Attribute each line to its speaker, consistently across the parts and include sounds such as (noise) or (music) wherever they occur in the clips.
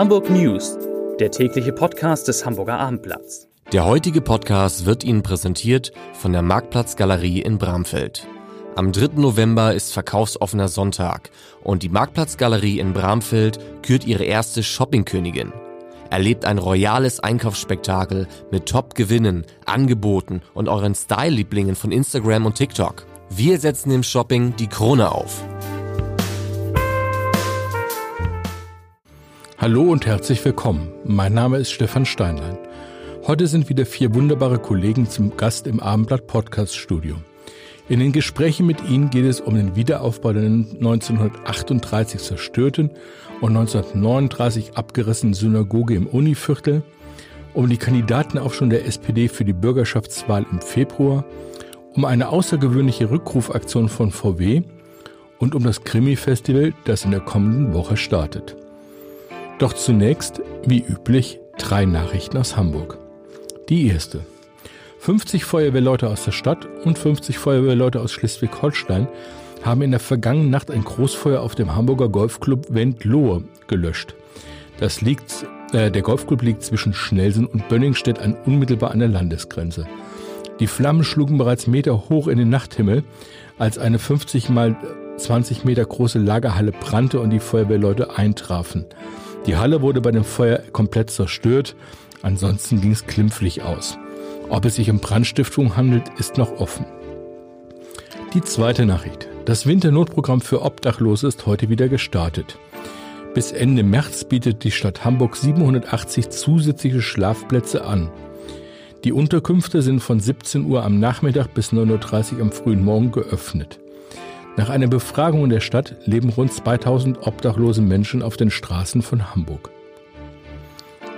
Speaker 1: Hamburg News, der tägliche Podcast des Hamburger Abendblatts.
Speaker 2: Der heutige Podcast wird Ihnen präsentiert von der Marktplatzgalerie in Bramfeld. Am 3. November ist verkaufsoffener Sonntag und die Marktplatzgalerie in Bramfeld kürt ihre erste Shoppingkönigin. Erlebt ein royales Einkaufsspektakel mit Top-Gewinnen, Angeboten und euren Style-Lieblingen von Instagram und TikTok. Wir setzen im Shopping die Krone auf.
Speaker 3: Hallo und herzlich willkommen. Mein Name ist Stefan Steinlein. Heute sind wieder vier wunderbare Kollegen zum Gast im Abendblatt Podcast Studio. In den Gesprächen mit ihnen geht es um den Wiederaufbau der 1938 zerstörten und 1939 abgerissenen Synagoge im Univiertel, um die Kandidatenaufschwung der SPD für die Bürgerschaftswahl im Februar, um eine außergewöhnliche Rückrufaktion von VW und um das Krimi-Festival, das in der kommenden Woche startet. Doch zunächst, wie üblich, drei Nachrichten aus Hamburg. Die erste. 50 Feuerwehrleute aus der Stadt und 50 Feuerwehrleute aus Schleswig-Holstein haben in der vergangenen Nacht ein Großfeuer auf dem Hamburger Golfclub Wendlohe gelöscht. Das liegt, äh, der Golfclub liegt zwischen Schnelsen und Bönningstedt an unmittelbar an der Landesgrenze. Die Flammen schlugen bereits Meter hoch in den Nachthimmel, als eine 50 mal 20 Meter große Lagerhalle brannte und die Feuerwehrleute eintrafen. Die Halle wurde bei dem Feuer komplett zerstört, ansonsten ging es klimpflich aus. Ob es sich um Brandstiftung handelt, ist noch offen. Die zweite Nachricht. Das Winternotprogramm für Obdachlose ist heute wieder gestartet. Bis Ende März bietet die Stadt Hamburg 780 zusätzliche Schlafplätze an. Die Unterkünfte sind von 17 Uhr am Nachmittag bis 9.30 Uhr am frühen Morgen geöffnet. Nach einer Befragung in der Stadt leben rund 2000 obdachlose Menschen auf den Straßen von Hamburg.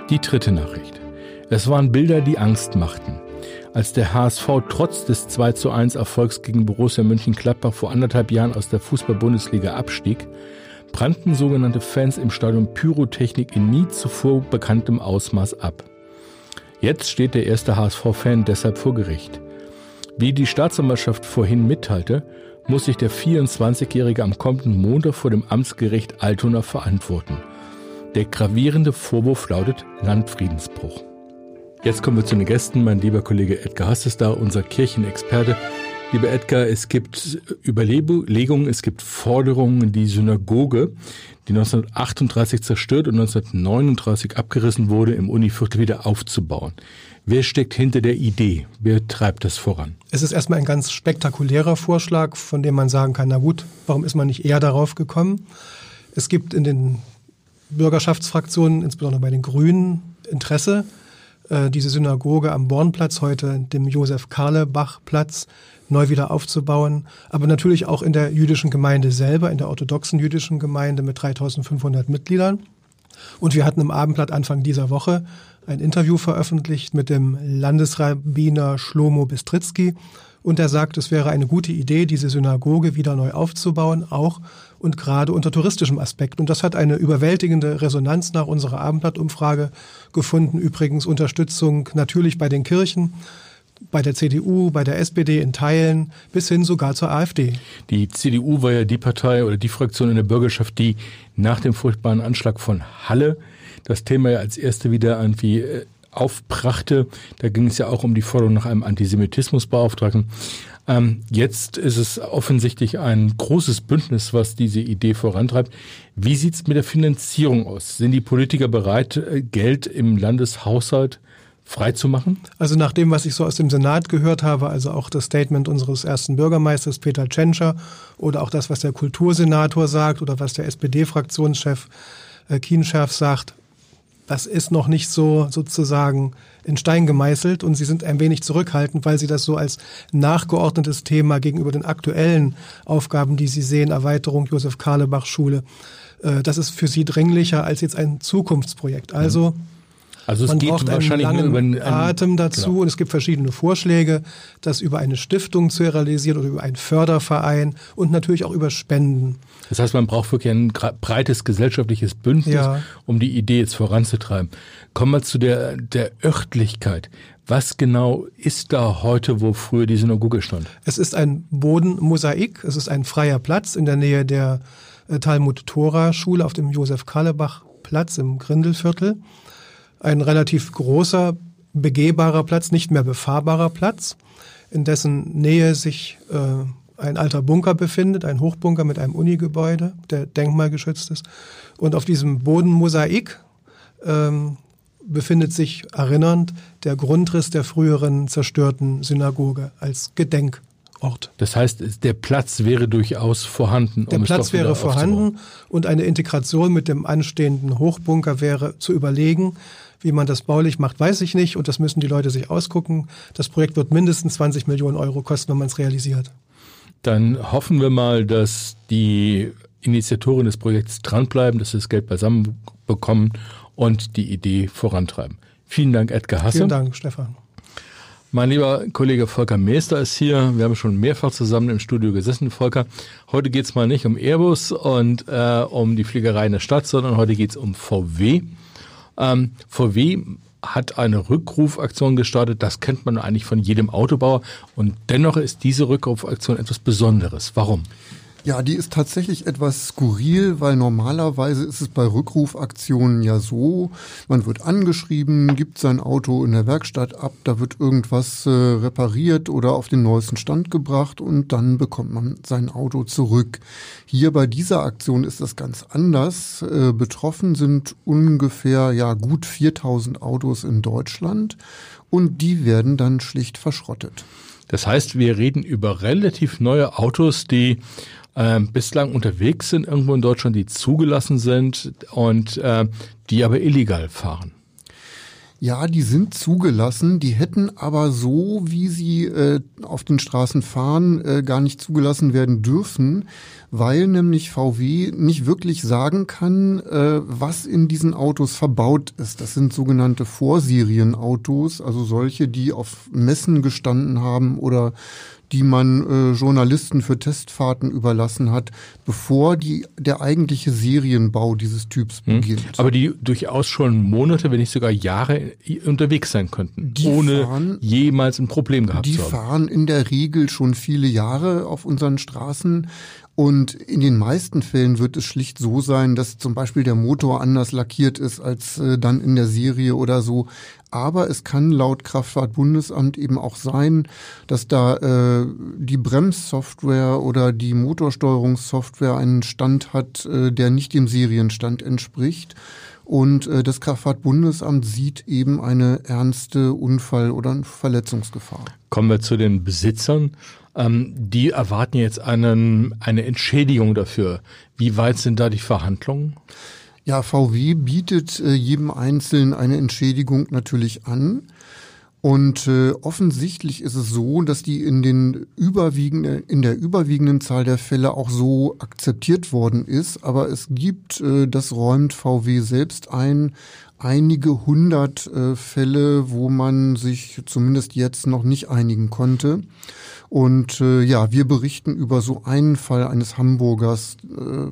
Speaker 3: Die dritte Nachricht. Es waren Bilder, die Angst machten. Als der HSV trotz des 2 zu 1 Erfolgs gegen Borussia Mönchengladbach vor anderthalb Jahren aus der Fußball-Bundesliga abstieg, brannten sogenannte Fans im Stadion Pyrotechnik in nie zuvor bekanntem Ausmaß ab. Jetzt steht der erste HSV-Fan deshalb vor Gericht. Wie die Staatsanwaltschaft vorhin mitteilte, muss sich der 24-Jährige am kommenden Montag vor dem Amtsgericht Altona verantworten. Der gravierende Vorwurf lautet Landfriedensbruch. Jetzt kommen wir zu den Gästen. Mein lieber Kollege Edgar Hass ist da, unser Kirchenexperte. Lieber Edgar, es gibt Überlegungen, es gibt Forderungen, die Synagoge, die 1938 zerstört und 1939 abgerissen wurde, im Univiertel wieder aufzubauen. Wer steckt hinter der Idee? Wer treibt das voran?
Speaker 4: Es ist erstmal ein ganz spektakulärer Vorschlag, von dem man sagen kann, na gut, warum ist man nicht eher darauf gekommen? Es gibt in den Bürgerschaftsfraktionen, insbesondere bei den Grünen, Interesse, äh, diese Synagoge am Bornplatz, heute dem Josef-Karlebach-Platz, neu wieder aufzubauen. Aber natürlich auch in der jüdischen Gemeinde selber, in der orthodoxen jüdischen Gemeinde mit 3500 Mitgliedern. Und wir hatten im Abendblatt Anfang dieser Woche ein Interview veröffentlicht mit dem Landesrabbiner Shlomo Bistritzky. Und er sagt, es wäre eine gute Idee, diese Synagoge wieder neu aufzubauen, auch und gerade unter touristischem Aspekt. Und das hat eine überwältigende Resonanz nach unserer Abendblattumfrage gefunden. Übrigens Unterstützung natürlich bei den Kirchen, bei der CDU, bei der SPD in Teilen bis hin sogar zur AfD.
Speaker 3: Die CDU war ja die Partei oder die Fraktion in der Bürgerschaft, die nach dem furchtbaren Anschlag von Halle das Thema ja als erste wieder irgendwie äh, aufbrachte. Da ging es ja auch um die Forderung nach einem Antisemitismusbeauftragten. Ähm, jetzt ist es offensichtlich ein großes Bündnis, was diese Idee vorantreibt. Wie sieht es mit der Finanzierung aus? Sind die Politiker bereit, äh, Geld im Landeshaushalt freizumachen?
Speaker 4: Also nach dem, was ich so aus dem Senat gehört habe, also auch das Statement unseres ersten Bürgermeisters Peter Tschentscher oder auch das, was der Kultursenator sagt oder was der SPD-Fraktionschef äh, Kienschärf sagt, das ist noch nicht so sozusagen in Stein gemeißelt und sie sind ein wenig zurückhaltend, weil sie das so als nachgeordnetes Thema gegenüber den aktuellen Aufgaben, die sie sehen, Erweiterung Josef Karlebach Schule, äh, das ist für sie dringlicher als jetzt ein Zukunftsprojekt. Also mhm. Also es Man geht braucht wahrscheinlich einen langen einen, Atem dazu genau. und es gibt verschiedene Vorschläge, das über eine Stiftung zu realisieren oder über einen Förderverein und natürlich auch über Spenden.
Speaker 3: Das heißt, man braucht wirklich ein breites gesellschaftliches Bündnis, ja. um die Idee jetzt voranzutreiben. Kommen wir zu der, der Örtlichkeit. Was genau ist da heute, wo früher die Synagoge stand?
Speaker 4: Es ist ein Bodenmosaik, es ist ein freier Platz in der Nähe der äh, Talmud-Tora-Schule auf dem Josef Karlebach Platz im Grindelviertel. Ein relativ großer, begehbarer Platz, nicht mehr befahrbarer Platz, in dessen Nähe sich äh, ein alter Bunker befindet, ein Hochbunker mit einem Unigebäude, der denkmalgeschützt ist. Und auf diesem Bodenmosaik ähm, befindet sich erinnernd der Grundriss der früheren zerstörten Synagoge als Gedenkort.
Speaker 3: Das heißt, der Platz wäre durchaus vorhanden.
Speaker 4: Der um Platz wäre vorhanden und eine Integration mit dem anstehenden Hochbunker wäre zu überlegen. Wie man das baulich macht, weiß ich nicht und das müssen die Leute sich ausgucken. Das Projekt wird mindestens 20 Millionen Euro kosten, wenn man es realisiert.
Speaker 3: Dann hoffen wir mal, dass die Initiatoren des Projekts dranbleiben, dass sie das Geld beisammen bekommen und die Idee vorantreiben. Vielen Dank, Edgar Hasse.
Speaker 4: Vielen Dank, Stefan.
Speaker 3: Mein lieber Kollege Volker Meester ist hier. Wir haben schon mehrfach zusammen im Studio gesessen, Volker. Heute geht es mal nicht um Airbus und äh, um die Fliegerei in der Stadt, sondern heute geht es um VW. Ähm, VW hat eine Rückrufaktion gestartet. Das kennt man eigentlich von jedem Autobauer. Und dennoch ist diese Rückrufaktion etwas Besonderes. Warum?
Speaker 5: Ja, die ist tatsächlich etwas skurril, weil normalerweise ist es bei Rückrufaktionen ja so, man wird angeschrieben, gibt sein Auto in der Werkstatt ab, da wird irgendwas äh, repariert oder auf den neuesten Stand gebracht und dann bekommt man sein Auto zurück. Hier bei dieser Aktion ist das ganz anders. Äh, betroffen sind ungefähr ja gut 4000 Autos in Deutschland und die werden dann schlicht verschrottet.
Speaker 3: Das heißt, wir reden über relativ neue Autos, die äh, bislang unterwegs sind irgendwo in Deutschland, die zugelassen sind und äh, die aber illegal fahren.
Speaker 5: Ja, die sind zugelassen, die hätten aber so, wie sie äh, auf den Straßen fahren, äh, gar nicht zugelassen werden dürfen, weil nämlich VW nicht wirklich sagen kann, äh, was in diesen Autos verbaut ist. Das sind sogenannte Vorserienautos, also solche, die auf Messen gestanden haben oder die man äh, Journalisten für Testfahrten überlassen hat, bevor die, der eigentliche Serienbau dieses Typs hm. beginnt.
Speaker 3: Aber die durchaus schon Monate, wenn nicht sogar Jahre unterwegs sein könnten, die ohne fahren, jemals ein Problem gehabt
Speaker 5: zu
Speaker 3: haben.
Speaker 5: Die fahren in der Regel schon viele Jahre auf unseren Straßen und in den meisten Fällen wird es schlicht so sein, dass zum Beispiel der Motor anders lackiert ist als äh, dann in der Serie oder so. Aber es kann laut Kraftfahrtbundesamt eben auch sein, dass da äh, die Bremssoftware oder die Motorsteuerungssoftware einen Stand hat, äh, der nicht dem Serienstand entspricht. Und äh, das Kraftfahrtbundesamt sieht eben eine ernste Unfall- oder Verletzungsgefahr.
Speaker 3: Kommen wir zu den Besitzern. Ähm, die erwarten jetzt einen, eine Entschädigung dafür. Wie weit sind da die Verhandlungen?
Speaker 5: Ja, VW bietet äh, jedem Einzelnen eine Entschädigung natürlich an. Und äh, offensichtlich ist es so, dass die in den überwiegenden, in der überwiegenden Zahl der Fälle auch so akzeptiert worden ist. Aber es gibt, äh, das räumt VW selbst ein, einige hundert äh, Fälle, wo man sich zumindest jetzt noch nicht einigen konnte. Und äh, ja, wir berichten über so einen Fall eines Hamburgers, äh,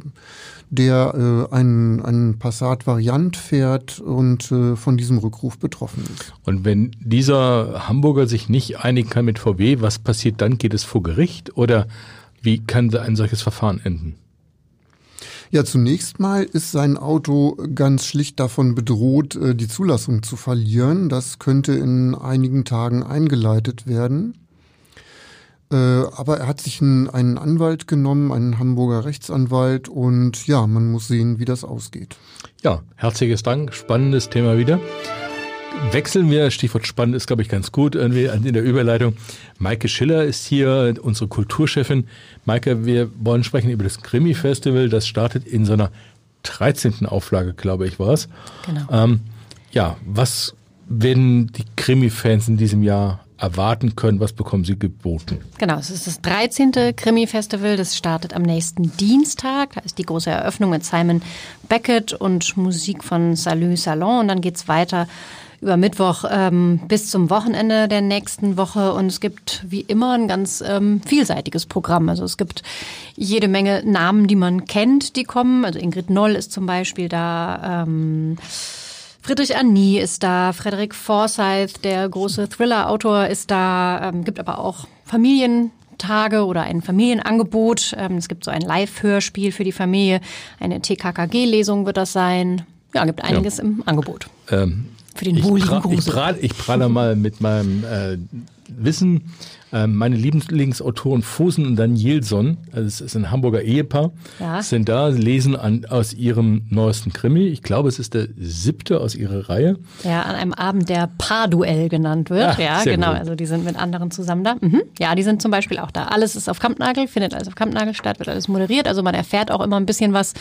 Speaker 5: der äh, einen, einen Passat-Variant fährt und äh, von diesem Rückruf betroffen ist.
Speaker 3: Und wenn dieser Hamburger sich nicht einigen kann mit VW, was passiert dann? Geht es vor Gericht oder wie kann ein solches Verfahren enden?
Speaker 5: Ja, zunächst mal ist sein Auto ganz schlicht davon bedroht, äh, die Zulassung zu verlieren. Das könnte in einigen Tagen eingeleitet werden. Äh, aber er hat sich einen, einen Anwalt genommen, einen Hamburger Rechtsanwalt und ja, man muss sehen, wie das ausgeht.
Speaker 3: Ja, herzliches Dank. Spannendes Thema wieder. Wechseln wir, Stichwort spannend ist, glaube ich, ganz gut irgendwie in der Überleitung. Maike Schiller ist hier, unsere Kulturchefin. Maike, wir wollen sprechen über das Krimi-Festival. Das startet in seiner 13. Auflage, glaube ich, war es.
Speaker 6: Genau.
Speaker 3: Ähm, ja, was werden die Krimi-Fans in diesem Jahr erwarten können? Was bekommen sie geboten?
Speaker 6: Genau, es ist das 13. Krimi-Festival. Das startet am nächsten Dienstag. Da ist die große Eröffnung mit Simon Beckett und Musik von Salut Salon. Und dann geht's weiter über Mittwoch ähm, bis zum Wochenende der nächsten Woche. Und es gibt wie immer ein ganz ähm, vielseitiges Programm. Also es gibt jede Menge Namen, die man kennt, die kommen. Also Ingrid Noll ist zum Beispiel da. Ähm, Friedrich Annie ist da, Frederick Forsyth, der große Thriller-Autor, ist da. Ähm, gibt aber auch Familientage oder ein Familienangebot. Ähm, es gibt so ein Live-Hörspiel für die Familie. Eine TKKG-Lesung wird das sein. ja, gibt einiges ja. im Angebot.
Speaker 3: Ähm, Für den ich, pra ich, prahl, ich prahle mal mit meinem äh, Wissen. Ähm, meine Lieblingsautoren Fosen und Danielson, also es ist ein Hamburger Ehepaar, ja. sind da, lesen an, aus ihrem neuesten Krimi. Ich glaube, es ist der siebte aus ihrer Reihe.
Speaker 6: Ja, an einem Abend, der Paarduell genannt wird. Ach, ja, genau. Gut. Also die sind mit anderen zusammen da. Mhm. Ja, die sind zum Beispiel auch da. Alles ist auf Kampnagel, findet alles auf Kampnagel statt, wird alles moderiert. Also man erfährt auch immer ein bisschen was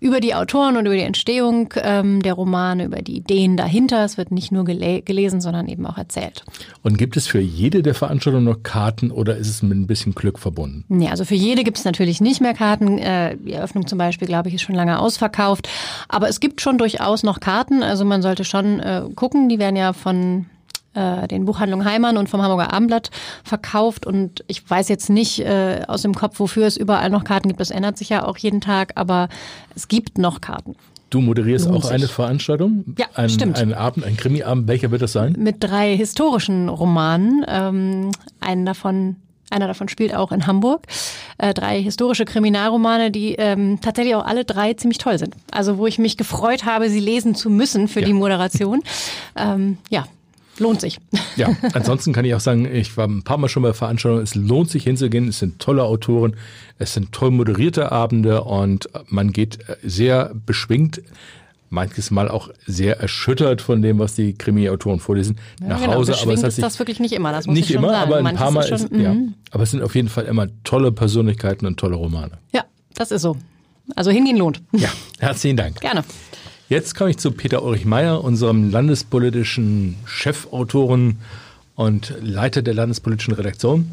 Speaker 6: über die Autoren und über die Entstehung ähm, der Romane, über die Ideen dahinter. Es wird nicht nur gele gelesen, sondern eben auch erzählt.
Speaker 3: Und gibt es für jede der Veranstaltungen noch Karten oder ist es mit ein bisschen Glück verbunden?
Speaker 6: Nee, also für jede gibt es natürlich nicht mehr Karten. Äh, die Eröffnung zum Beispiel, glaube ich, ist schon lange ausverkauft. Aber es gibt schon durchaus noch Karten. Also man sollte schon äh, gucken. Die werden ja von äh, den Buchhandlungen Heimann und vom Hamburger Abendblatt verkauft. Und ich weiß jetzt nicht äh, aus dem Kopf, wofür es überall noch Karten gibt. Das ändert sich ja auch jeden Tag, aber es gibt noch Karten.
Speaker 3: Du moderierst auch eine Veranstaltung?
Speaker 6: Ja,
Speaker 3: ein,
Speaker 6: stimmt.
Speaker 3: Einen Abend, ein Krimiabend. Welcher wird das sein?
Speaker 6: Mit drei historischen Romanen. Ähm, einen davon einer davon spielt auch in Hamburg. Äh, drei historische Kriminalromane, die ähm, tatsächlich auch alle drei ziemlich toll sind. Also wo ich mich gefreut habe, sie lesen zu müssen für ja. die Moderation. Ähm, ja, lohnt sich.
Speaker 3: Ja, (laughs) ansonsten kann ich auch sagen, ich war ein paar Mal schon bei Veranstaltungen, es lohnt sich hinzugehen, es sind tolle Autoren, es sind toll moderierte Abende und man geht sehr beschwingt manches Mal auch sehr erschüttert von dem, was die Krimi-Autoren vorlesen, ja, nach genau. Hause.
Speaker 6: Aber es hat sich das wirklich nicht immer. Das
Speaker 3: muss nicht
Speaker 6: ich
Speaker 3: immer,
Speaker 6: sagen.
Speaker 3: aber ein Manches paar Mal ist, schon, ist ja. Mhm. Aber es sind auf jeden Fall immer tolle Persönlichkeiten und tolle Romane.
Speaker 6: Ja, das ist so. Also hingehen lohnt.
Speaker 3: Ja, herzlichen Dank.
Speaker 6: Gerne.
Speaker 3: Jetzt komme ich zu Peter Ulrich Meyer, unserem landespolitischen Chefautoren und Leiter der landespolitischen Redaktion.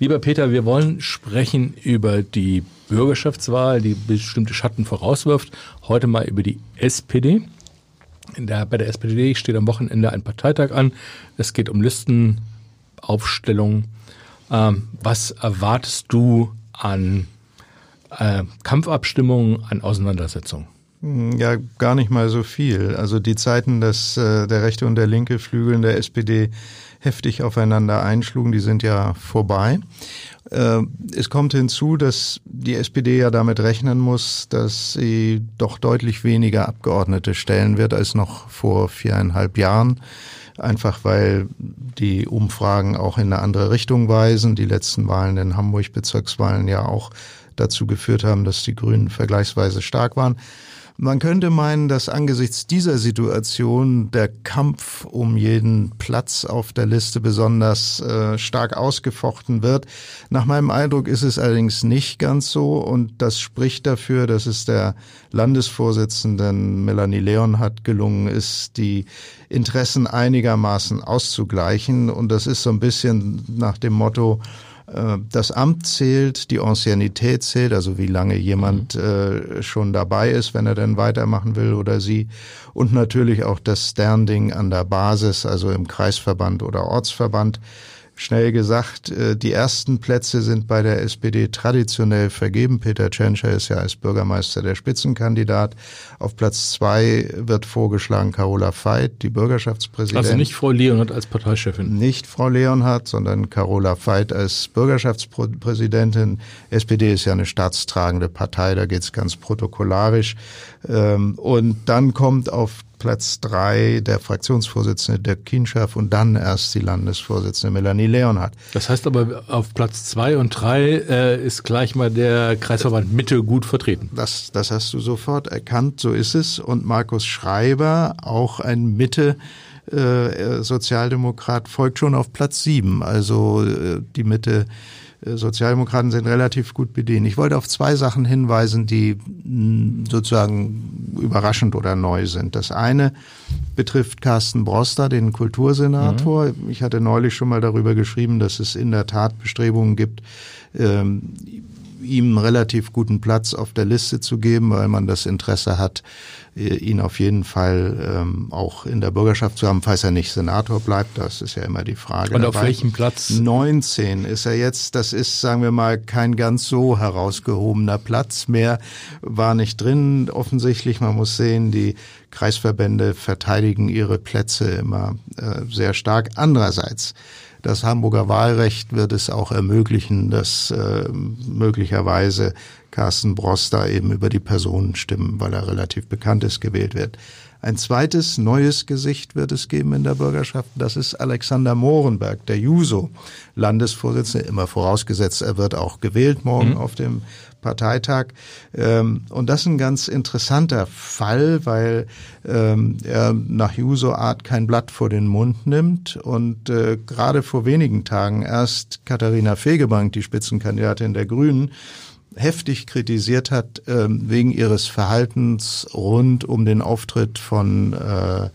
Speaker 3: Lieber Peter, wir wollen sprechen über die Bürgerschaftswahl, die bestimmte Schatten vorauswirft. Heute mal über die SPD. Der, bei der SPD steht am Wochenende ein Parteitag an. Es geht um Listenaufstellung. Ähm, was erwartest du an äh, Kampfabstimmungen, an Auseinandersetzungen?
Speaker 7: Ja, gar nicht mal so viel. Also die Zeiten, dass äh, der rechte und der linke Flügel in der SPD heftig aufeinander einschlugen, die sind ja vorbei. Äh, es kommt hinzu, dass die SPD ja damit rechnen muss, dass sie doch deutlich weniger Abgeordnete stellen wird als noch vor viereinhalb Jahren. Einfach weil die Umfragen auch in eine andere Richtung weisen. Die letzten Wahlen in Hamburg, Bezirkswahlen ja auch dazu geführt haben, dass die Grünen vergleichsweise stark waren. Man könnte meinen, dass angesichts dieser Situation der Kampf um jeden Platz auf der Liste besonders äh, stark ausgefochten wird. Nach meinem Eindruck ist es allerdings nicht ganz so und das spricht dafür, dass es der Landesvorsitzenden Melanie Leonhardt gelungen ist, die Interessen einigermaßen auszugleichen und das ist so ein bisschen nach dem Motto, das Amt zählt, die Anciennität zählt, also wie lange jemand mhm. äh, schon dabei ist, wenn er denn weitermachen will oder sie. Und natürlich auch das Standing an der Basis, also im Kreisverband oder Ortsverband. Schnell gesagt, äh, die ersten Plätze sind bei der SPD traditionell vergeben. Peter Tschentscher ist ja als Bürgermeister der Spitzenkandidat. Auf Platz zwei wird vorgeschlagen Carola Veit, die Bürgerschaftspräsidentin.
Speaker 3: Also nicht Frau Leonhardt als Parteichefin.
Speaker 7: Nicht Frau Leonhardt, sondern Carola Veit als Bürgerschaftspräsidentin. SPD ist ja eine staatstragende Partei, da geht's ganz protokollarisch. Ähm, und dann kommt auf Platz drei der Fraktionsvorsitzende Dirk Kienschaff und dann erst die Landesvorsitzende Melanie Leonhardt.
Speaker 3: Das heißt aber, auf Platz zwei und drei äh, ist gleich mal der Kreisverband Mitte gut vertreten.
Speaker 7: Das, das hast du sofort erkannt, so ist es. Und Markus Schreiber, auch ein Mitte, äh, Sozialdemokrat, folgt schon auf Platz sieben. Also äh, die Mitte Sozialdemokraten sind relativ gut bedient. Ich wollte auf zwei Sachen hinweisen, die mm, sozusagen überraschend oder neu sind. Das eine betrifft Carsten Broster, den Kultursenator. Mhm. Ich hatte neulich schon mal darüber geschrieben, dass es in der Tat Bestrebungen gibt, ähm, ihm einen relativ guten Platz auf der Liste zu geben, weil man das Interesse hat, äh, ihn auf jeden Fall ähm, auch in der Bürgerschaft zu haben, falls er nicht Senator bleibt. Das ist ja immer die Frage.
Speaker 3: Und dabei. auf welchem Platz?
Speaker 7: 19 ist er jetzt. Das ist, sagen wir mal, kein ganz so herausgehobener Platz mehr. War nicht drin. Offensichtlich, man muss sehen, die Kreisverbände verteidigen ihre Plätze immer äh, sehr stark. Andererseits das Hamburger Wahlrecht wird es auch ermöglichen, dass äh, möglicherweise Carsten Bross da eben über die Personen stimmen, weil er relativ bekannt ist, gewählt wird. Ein zweites neues Gesicht wird es geben in der Bürgerschaft. Das ist Alexander Mohrenberg, der Juso, Landesvorsitzende, immer vorausgesetzt, er wird auch gewählt morgen mhm. auf dem Parteitag. Ähm, und das ist ein ganz interessanter Fall, weil ähm, er nach Juso-Art kein Blatt vor den Mund nimmt und äh, gerade vor wenigen Tagen erst Katharina Fegebank, die Spitzenkandidatin der Grünen, heftig kritisiert hat ähm, wegen ihres Verhaltens rund um den Auftritt von äh,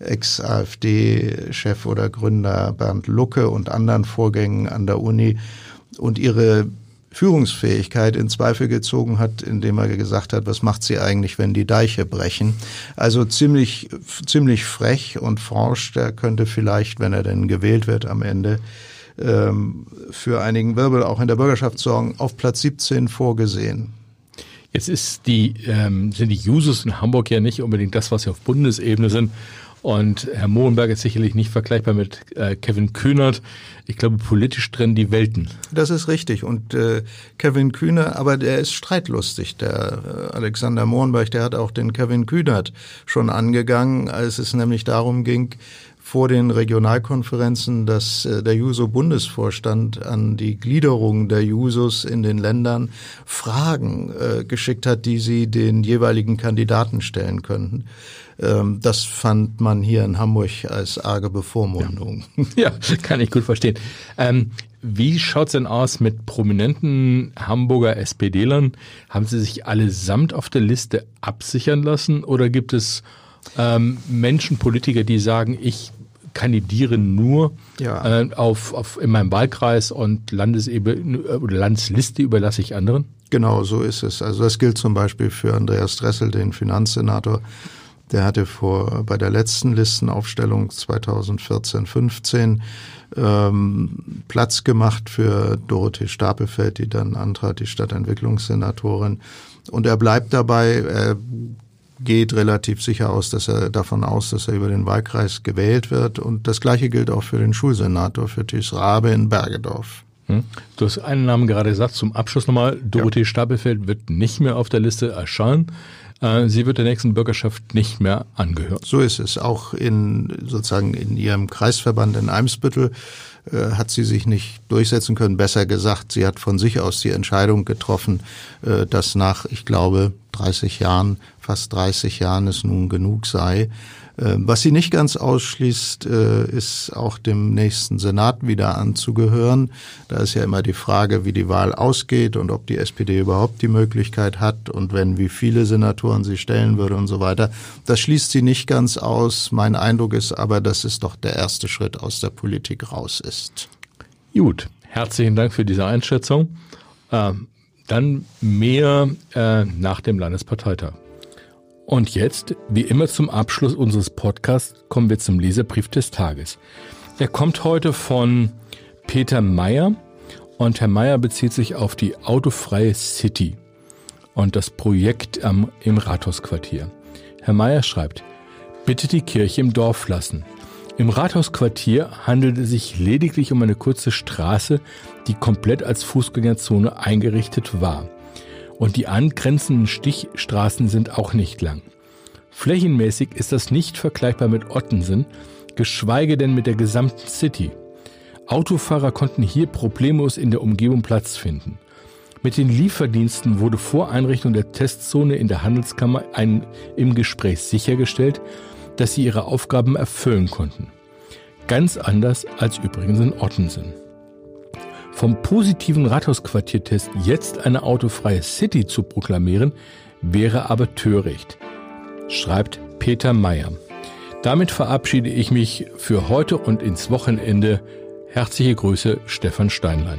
Speaker 7: Ex-AfD-Chef oder Gründer Bernd Lucke und anderen Vorgängen an der Uni und ihre Führungsfähigkeit in Zweifel gezogen hat, indem er gesagt hat, was macht sie eigentlich, wenn die Deiche brechen? Also ziemlich, ziemlich frech und forscht. Er könnte vielleicht, wenn er denn gewählt wird am Ende, ähm, für einigen Wirbel auch in der Bürgerschaft sorgen, auf Platz 17 vorgesehen.
Speaker 3: Jetzt ist die, ähm, sind die Jusos in Hamburg ja nicht unbedingt das, was sie auf Bundesebene sind. Und Herr Mohlenberg ist sicherlich nicht vergleichbar mit äh, Kevin Kühnert. Ich glaube, politisch trennen die Welten.
Speaker 7: Das ist richtig. Und äh, Kevin Kühner, aber der ist streitlustig. Der äh, Alexander Mohlenberg, der hat auch den Kevin Kühnert schon angegangen, als es nämlich darum ging, vor den Regionalkonferenzen, dass äh, der Juso-Bundesvorstand an die Gliederung der Jusos in den Ländern Fragen äh, geschickt hat, die sie den jeweiligen Kandidaten stellen könnten. Ähm, das fand man hier in Hamburg als arge Bevormundung.
Speaker 3: Ja, (laughs) ja kann ich gut verstehen. Ähm, wie schaut's denn aus mit prominenten Hamburger SPD-Lern? Haben sie sich allesamt auf der Liste absichern lassen oder gibt es ähm, Menschen, Politiker, die sagen, ich kandidiere nur ja. äh, auf, auf, in meinem Wahlkreis und Landesebene oder Landesliste überlasse ich anderen?
Speaker 7: Genau, so ist es. Also das gilt zum Beispiel für Andreas Dressel, den Finanzsenator. Der hatte vor bei der letzten Listenaufstellung 2014, 15 ähm, Platz gemacht für Dorothee Stapelfeld, die dann antrat, die Stadtentwicklungssenatorin. Und er bleibt dabei. Er geht relativ sicher aus, dass er davon aus, dass er über den Wahlkreis gewählt wird. Und das Gleiche gilt auch für den Schulsenator, für Thies Rabe in Bergedorf.
Speaker 3: Hm? Du hast einen Namen gerade gesagt, zum Abschluss nochmal. Dorothee ja. Stapelfeld wird nicht mehr auf der Liste erscheinen. Äh, sie wird der nächsten Bürgerschaft nicht mehr angehören.
Speaker 7: So ist es. Auch in sozusagen in ihrem Kreisverband in Eimsbüttel äh, hat sie sich nicht durchsetzen können. Besser gesagt, sie hat von sich aus die Entscheidung getroffen, äh, dass nach, ich glaube, 30 Jahren, fast 30 Jahren es nun genug sei. Äh, was sie nicht ganz ausschließt, äh, ist auch dem nächsten Senat wieder anzugehören. Da ist ja immer die Frage, wie die Wahl ausgeht und ob die SPD überhaupt die Möglichkeit hat und wenn, wie viele Senatoren sie stellen würde und so weiter. Das schließt sie nicht ganz aus. Mein Eindruck ist aber, dass es doch der erste Schritt aus der Politik raus ist.
Speaker 3: Gut, herzlichen Dank für diese Einschätzung. Ähm, dann mehr äh, nach dem Landesparteitag. Und jetzt, wie immer zum Abschluss unseres Podcasts, kommen wir zum Leserbrief des Tages. Er kommt heute von Peter Meyer und Herr Meyer bezieht sich auf die autofreie City und das Projekt am, im Rathausquartier. Herr Meyer schreibt, bitte die Kirche im Dorf lassen. Im Rathausquartier handelt es sich lediglich um eine kurze Straße, die komplett als Fußgängerzone eingerichtet war und die angrenzenden Stichstraßen sind auch nicht lang. Flächenmäßig ist das nicht vergleichbar mit Ottensen, geschweige denn mit der gesamten City. Autofahrer konnten hier problemlos in der Umgebung Platz finden. Mit den Lieferdiensten wurde vor Einrichtung der Testzone in der Handelskammer ein, im Gespräch sichergestellt, dass sie ihre Aufgaben erfüllen konnten. Ganz anders als übrigens in Ottensen. Vom positiven Rathausquartiertest jetzt eine autofreie City zu proklamieren, wäre aber töricht, schreibt Peter Meyer. Damit verabschiede ich mich für heute und ins Wochenende. Herzliche Grüße, Stefan Steinlein.